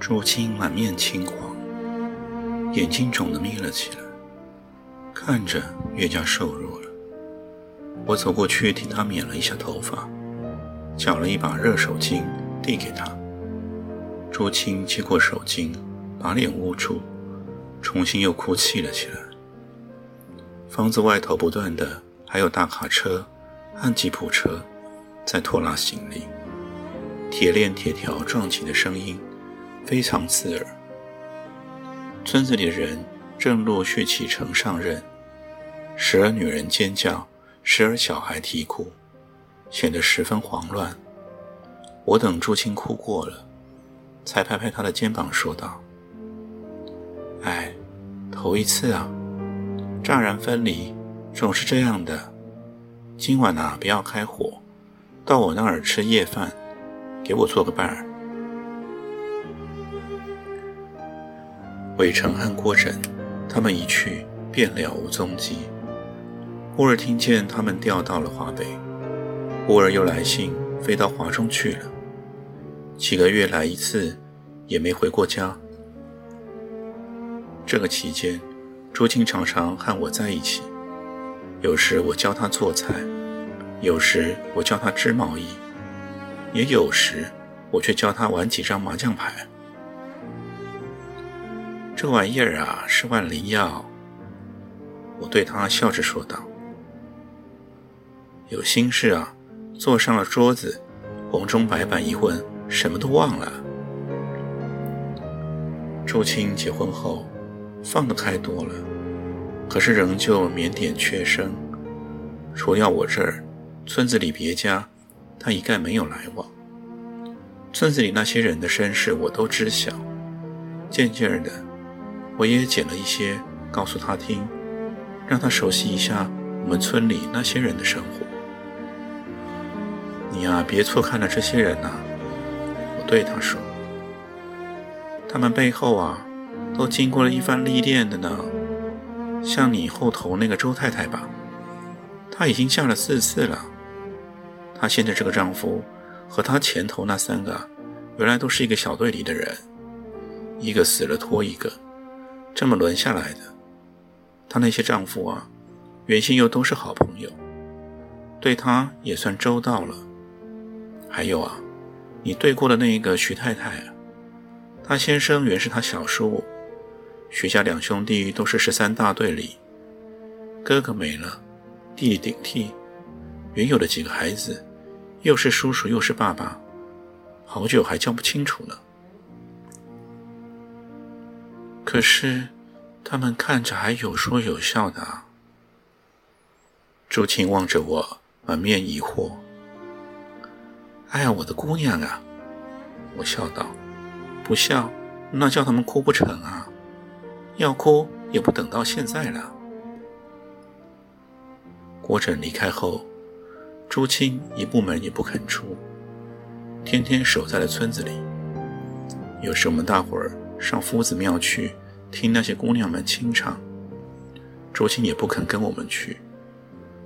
朱青满面青黄，眼睛肿得眯了起来，看着越加瘦弱了。我走过去替他捻了一下头发，搅了一把热手巾递给他。朱青接过手巾，把脸捂住，重新又哭泣了起来。房子外头不断的还有大卡车和吉普车在拖拉行李，铁链铁条撞击的声音。非常刺耳。村子里的人正陆续启程上任，时而女人尖叫，时而小孩啼哭，显得十分慌乱。我等朱青哭过了，才拍拍他的肩膀说道：“哎，头一次啊，乍然分离，总是这样的。今晚啊，不要开火，到我那儿吃夜饭，给我做个伴儿。”韦成和郭枕，他们一去便了无踪迹。忽而听见他们调到了华北，忽而又来信飞到华中去了。几个月来一次，也没回过家。这个期间，朱青常常和我在一起，有时我教他做菜，有时我教他织毛衣，也有时我却教他玩几张麻将牌。这玩意儿啊，是万灵药。我对他笑着说道：“有心事啊，坐上了桌子，红中白板一混，什么都忘了。”朱青结婚后，放得开多了，可是仍旧腼腆缺声。除了我这儿，村子里别家，他一概没有来往。村子里那些人的身世，我都知晓。渐渐的。我也捡了一些，告诉他听，让他熟悉一下我们村里那些人的生活。你呀，别错看了这些人呐，我对他说，他们背后啊，都经过了一番历练的呢。像你后头那个周太太吧，她已经嫁了四次了。她现在这个丈夫和她前头那三个，原来都是一个小队里的人，一个死了拖一个。这么轮下来的，她那些丈夫啊，原先又都是好朋友，对她也算周到了。还有啊，你对过的那一个徐太太啊，她先生原是她小叔，徐家两兄弟都是十三大队里，哥哥没了，弟弟顶替，原有的几个孩子，又是叔叔又是爸爸，好久还叫不清楚呢。可是，他们看着还有说有笑的。朱青望着我，满面疑惑。哎呀，我的姑娘啊！我笑道：“不笑，那叫他们哭不成啊！要哭也不等到现在了。”郭枕离开后，朱青一步门也不肯出，天天守在了村子里。有时我们大伙儿。上夫子庙去听那些姑娘们清唱，周青也不肯跟我们去。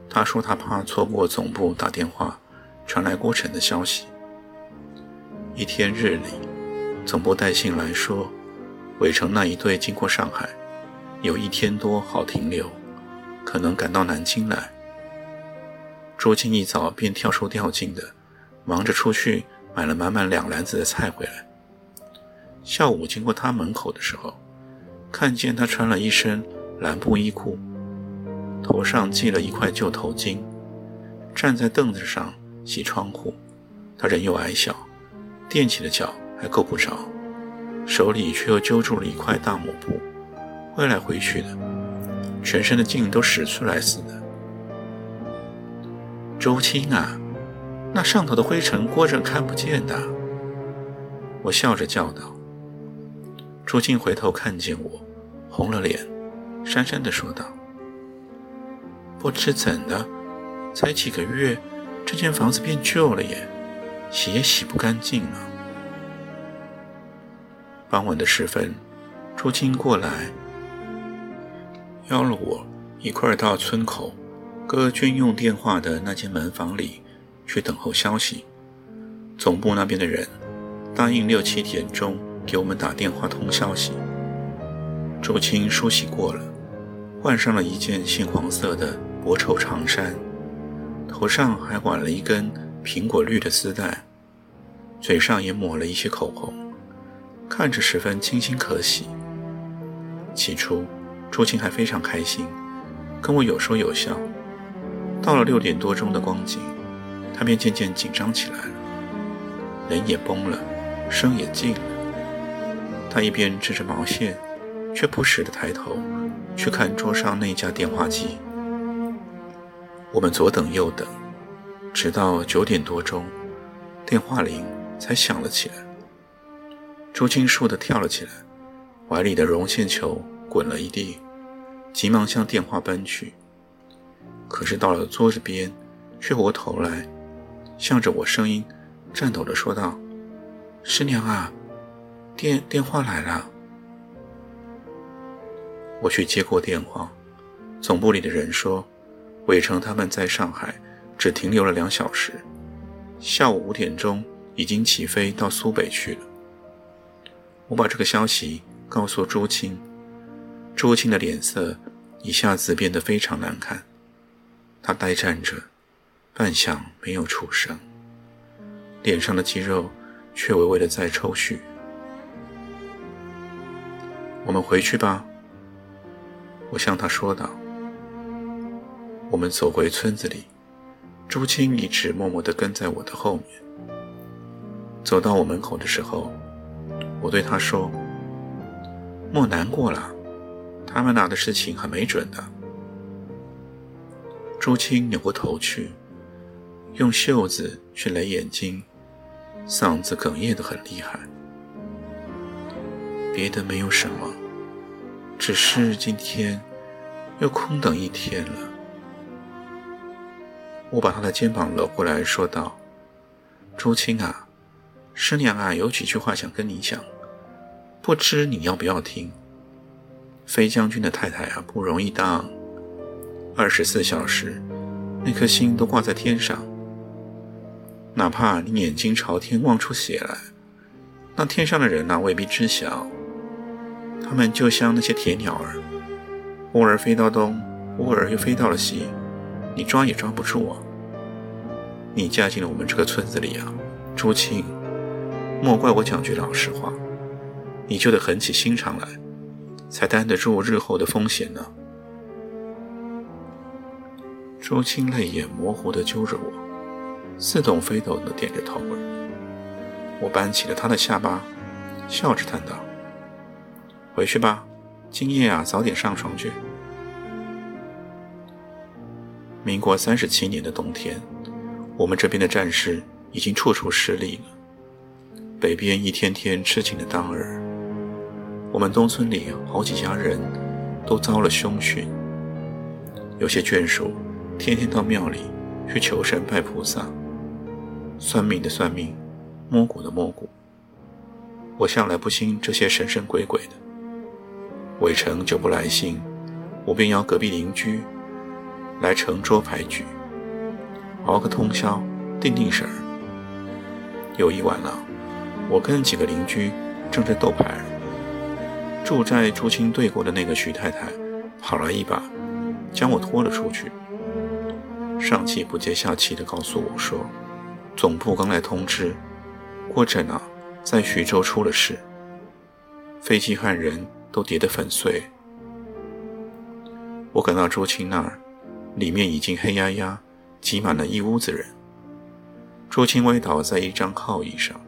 他说他怕错过总部打电话传来郭晨的消息。一天日里，总部带信来说，韦城那一队经过上海，有一天多好停留，可能赶到南京来。周青一早便跳出吊进的，忙着出去买了满满两篮子的菜回来。下午经过他门口的时候，看见他穿了一身蓝布衣裤，头上系了一块旧头巾，站在凳子上洗窗户。他人又矮小，踮起的脚还够不着，手里却又揪住了一块大抹布，挥来挥去的，全身的劲都使出来似的。周青啊，那上头的灰尘郭着看不见的。我笑着叫道。朱静回头看见我，红了脸，讪讪地说道：“不知怎的，才几个月，这间房子变旧了耶，洗也洗不干净了。”傍晚的时分，朱静过来，邀了我一块儿到村口哥军用电话的那间门房里去等候消息。总部那边的人答应六七点钟。给我们打电话通消息。周青梳洗过了，换上了一件杏黄色的薄绸长衫，头上还挽了一根苹果绿的丝带，嘴上也抹了一些口红，看着十分清新可喜。起初，朱青还非常开心，跟我有说有笑。到了六点多钟的光景，他便渐渐紧张起来了，人也绷了，声也静了。他一边织着毛线，却不时地抬头去看桌上那架电话机。我们左等右等，直到九点多钟，电话铃才响了起来。朱青倏地跳了起来，怀里的绒线球滚了一地，急忙向电话奔去。可是到了桌子边，却回过头来，向着我声音颤抖地说道：“师娘啊！”电电话来了，我去接过电话。总部里的人说，伟成他们在上海只停留了两小时，下午五点钟已经起飞到苏北去了。我把这个消息告诉朱青，朱青的脸色一下子变得非常难看，他呆站着，半晌没有出声，脸上的肌肉却微微的在抽搐。我们回去吧，我向他说道。我们走回村子里，朱青一直默默地跟在我的后面。走到我门口的时候，我对他说：“莫难过了，他们那的事情很没准的。”朱青扭过头去，用袖子去勒眼睛，嗓子哽咽得很厉害。别的没有什么，只是今天又空等一天了。我把他的肩膀搂过来说道：“朱青啊，师娘啊，有几句话想跟你讲，不知你要不要听？飞将军的太太啊，不容易当，二十四小时那颗心都挂在天上，哪怕你眼睛朝天望出血来，那天上的人呐，未必知晓。”他们就像那些铁鸟儿，忽而飞到东，忽而又飞到了西，你抓也抓不住啊！你嫁进了我们这个村子里啊，朱青，莫怪我讲句老实话，你就得狠起心肠来，才担得住日后的风险呢。朱青泪眼模糊地揪着我，似懂非懂地点着头。我扳起了他的下巴，笑着叹道。回去吧，今夜啊，早点上床去。民国三十七年的冬天，我们这边的战事已经处处失利了，北边一天天吃紧的当儿。我们东村里好几家人都遭了凶讯，有些眷属天天到庙里去求神拜菩萨，算命的算命，摸骨的摸骨。我向来不信这些神神鬼鬼的。伟成就不来信，我便邀隔壁邻居来盛桌牌局，熬个通宵，定定神儿。有一晚了，我跟几个邻居正在斗牌，住在朱青对过的那个徐太太跑来一把，将我拖了出去，上气不接下气地告诉我说，总部刚来通知，郭振啊，在徐州出了事，飞机和人。都跌得粉碎。我赶到朱青那儿，里面已经黑压压，挤满了一屋子人。朱青歪倒在一张靠椅上，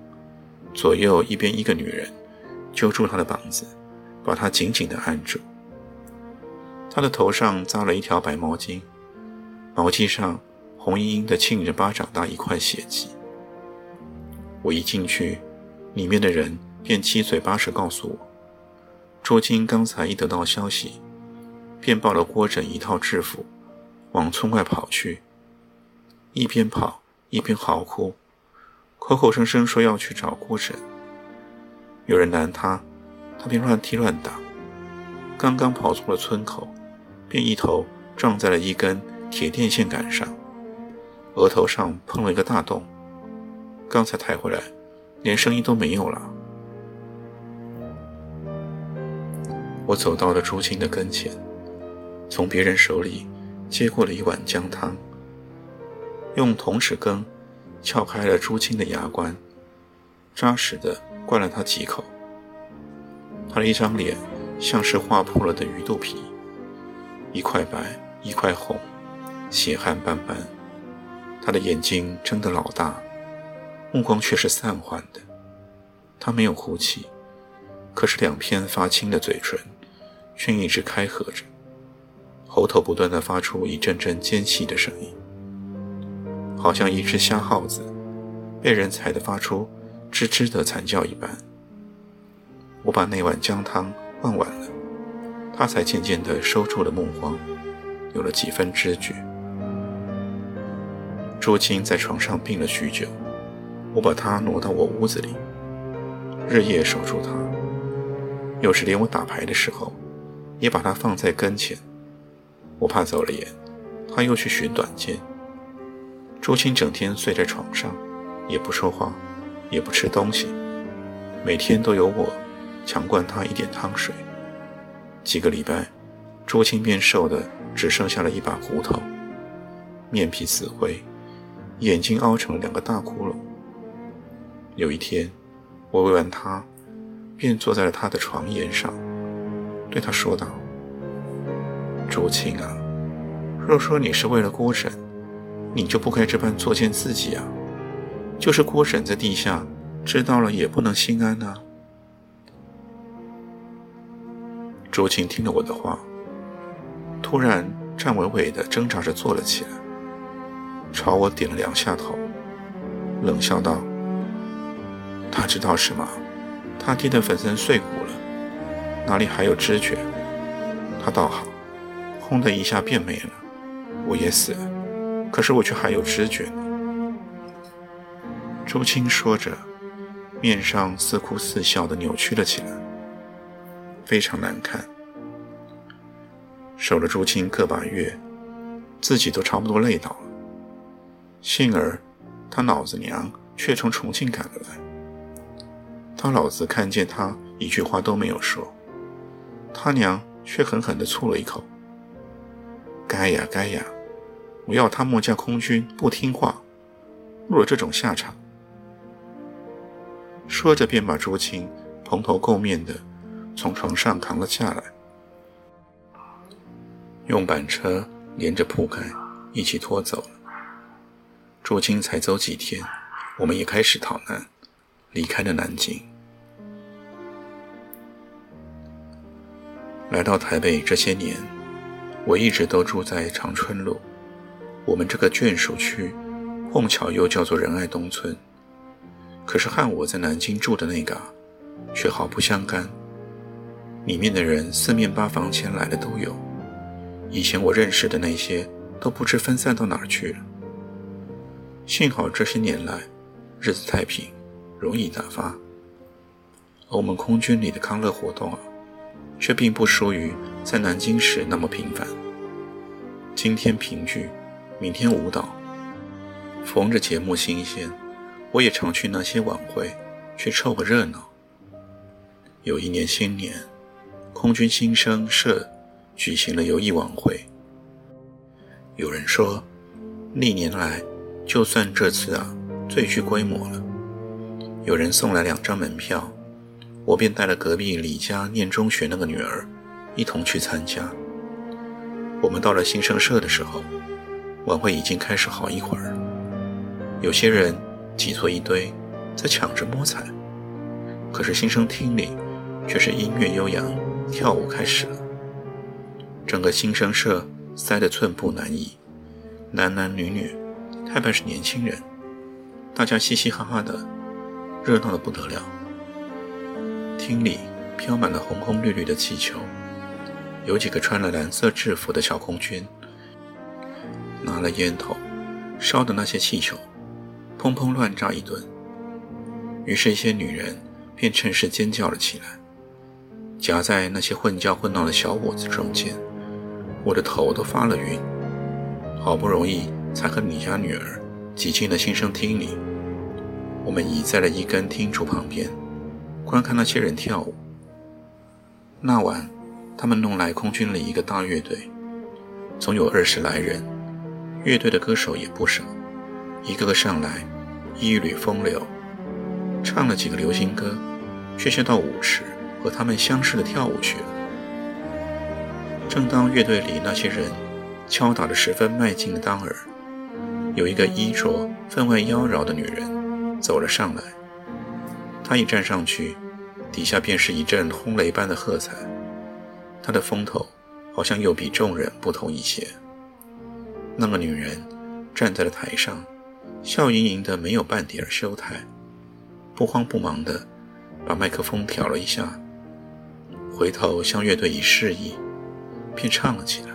左右一边一个女人揪住他的膀子，把他紧紧地按住。他的头上扎了一条白毛巾，毛巾上红莹莹的沁着巴掌大一块血迹。我一进去，里面的人便七嘴八舌告诉我。周金刚才一得到消息，便抱了郭枕一套制服，往村外跑去，一边跑一边嚎哭，口口声声说要去找郭枕。有人拦他，他便乱踢乱打，刚刚跑出了村口，便一头撞在了一根铁电线杆上，额头上碰了一个大洞。刚才抬回来，连声音都没有了。我走到了朱青的跟前，从别人手里接过了一碗姜汤，用铜齿羹撬开了朱青的牙关，扎实的灌了他几口。他的一张脸像是划破了的鱼肚皮，一块白一块红，血汗斑斑。他的眼睛睁得老大，目光却是散涣的。他没有呼气，可是两片发青的嘴唇。却一直开合着，喉头不断的发出一阵阵尖细的声音，好像一只瞎耗子被人踩得发出吱吱的惨叫一般。我把那碗姜汤灌完了，他才渐渐地收住了目光，有了几分知觉。朱青在床上病了许久，我把他挪到我屋子里，日夜守住他，有时连我打牌的时候。也把他放在跟前，我怕走了眼，他又去寻短见。朱青整天睡在床上，也不说话，也不吃东西，每天都由我强灌他一点汤水。几个礼拜，朱青便瘦的只剩下了一把骨头，面皮死灰，眼睛凹成了两个大窟窿。有一天，我喂完他，便坐在了他的床沿上。对他说道：“朱青啊，若说你是为了郭婶，你就不该这般作践自己啊！就是郭婶在地下知道了，也不能心安啊！”朱青听了我的话，突然站稳稳的，挣扎着坐了起来，朝我点了两下头，冷笑道：“他知道什么？他爹的粉身碎骨了。”哪里还有知觉？他倒好，轰的一下变没了。我也死了，可是我却还有知觉呢。朱青说着，面上似哭似笑的扭曲了起来，非常难看。守了朱青个把月，自己都差不多累倒了。幸而他老子娘却从重庆赶了来，他老子看见他一句话都没有说。他娘却狠狠地啐了一口：“该呀该呀，我要他莫家空军不听话，落了这种下场。”说着，便把朱青蓬头垢面的从床上扛了下来，用板车连着铺盖一起拖走了。朱青才走几天，我们也开始逃难，离开了南京。来到台北这些年，我一直都住在长春路。我们这个眷属区，碰巧又叫做仁爱东村。可是和我在南京住的那嘎，却毫不相干。里面的人四面八方前来的都有，以前我认识的那些都不知分散到哪儿去了。幸好这些年来，日子太平，容易打发。而我们空军里的康乐活动啊。却并不输于在南京时那么频繁。今天评剧，明天舞蹈，逢着节目新鲜，我也常去那些晚会去凑个热闹。有一年新年，空军新生社举行了游艺晚会。有人说，历年来就算这次啊最具规模了。有人送来两张门票。我便带了隔壁李家念中学那个女儿，一同去参加。我们到了新生社的时候，晚会已经开始好一会儿。有些人挤作一堆，在抢着摸彩。可是新生厅里却是音乐悠扬，跳舞开始了。整个新生社塞得寸步难移，男男女女，太半是年轻人，大家嘻嘻哈哈的，热闹的不得了。厅里飘满了红红绿绿的气球，有几个穿了蓝色制服的小空军拿了烟头，烧的那些气球，砰砰乱炸一顿。于是，一些女人便趁势尖叫了起来，夹在那些混叫混闹的小伙子中间，我的头都发了晕。好不容易才和你家女儿挤进了新生厅里，我们倚在了一根厅柱旁边，观看那些人跳舞。那晚，他们弄来空军里一个大乐队，总有二十来人，乐队的歌手也不少，一个个上来，一缕风流。唱了几个流行歌，却先到舞池和他们相视的跳舞去了。正当乐队里那些人敲打着十分卖劲的当儿，有一个衣着分外妖娆的女人走了上来。她一站上去，底下便是一阵轰雷般的喝彩。她的风头好像又比众人不同一些。那个女人站在了台上，笑盈盈的，没有半点羞态。不慌不忙地把麦克风调了一下，回头向乐队一示意，便唱了起来。